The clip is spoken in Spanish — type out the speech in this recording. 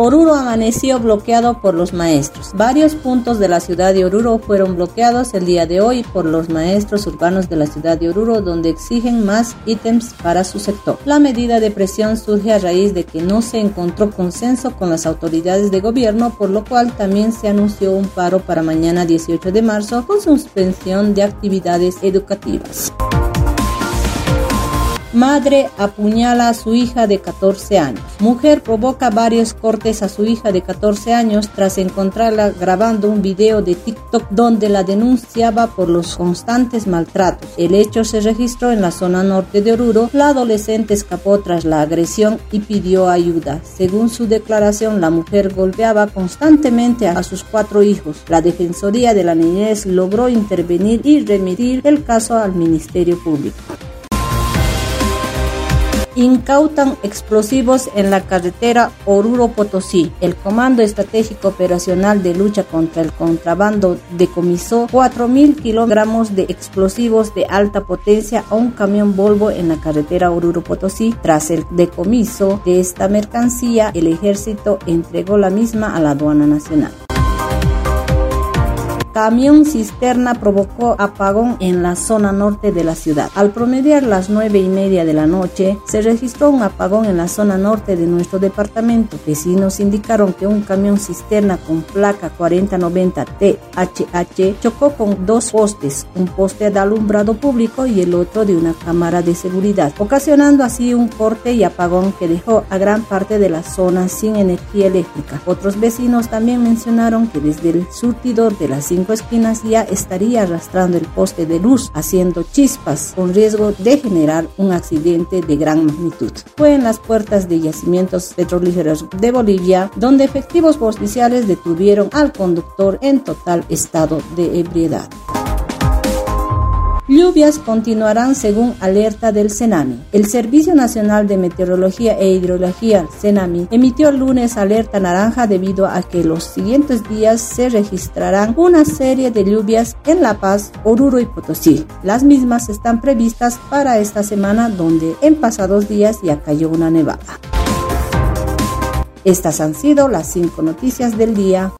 Oruro amaneció bloqueado por los maestros. Varios puntos de la ciudad de Oruro fueron bloqueados el día de hoy por los maestros urbanos de la ciudad de Oruro, donde exigen más ítems para su sector. La medida de presión surge a raíz de que no se encontró consenso con las autoridades de gobierno, por lo cual también se anunció un paro para mañana 18 de marzo con suspensión de actividades educativas. Madre apuñala a su hija de 14 años. Mujer provoca varios cortes a su hija de 14 años tras encontrarla grabando un video de TikTok donde la denunciaba por los constantes maltratos. El hecho se registró en la zona norte de Oruro. La adolescente escapó tras la agresión y pidió ayuda. Según su declaración, la mujer golpeaba constantemente a sus cuatro hijos. La Defensoría de la Niñez logró intervenir y remitir el caso al Ministerio Público incautan explosivos en la carretera Oruro-Potosí. El Comando Estratégico Operacional de Lucha contra el Contrabando decomisó 4.000 kilogramos de explosivos de alta potencia a un camión Volvo en la carretera Oruro-Potosí. Tras el decomiso de esta mercancía, el ejército entregó la misma a la aduana nacional camión cisterna provocó apagón en la zona norte de la ciudad. Al promediar las nueve y media de la noche, se registró un apagón en la zona norte de nuestro departamento. Vecinos indicaron que un camión cisterna con placa 4090 THH chocó con dos postes, un poste de alumbrado público y el otro de una cámara de seguridad, ocasionando así un corte y apagón que dejó a gran parte de la zona sin energía eléctrica. Otros vecinos también mencionaron que desde el surtidor de las cinco esquinas ya estaría arrastrando el poste de luz, haciendo chispas, con riesgo de generar un accidente de gran magnitud. Fue en las puertas de yacimientos petrolíferos de Bolivia donde efectivos policiales detuvieron al conductor en total estado de ebriedad. Lluvias continuarán según alerta del CENAMI. El Servicio Nacional de Meteorología e Hidrología, CENAMI, emitió el lunes alerta naranja debido a que los siguientes días se registrarán una serie de lluvias en La Paz, Oruro y Potosí. Las mismas están previstas para esta semana donde en pasados días ya cayó una nevada. Estas han sido las cinco noticias del día.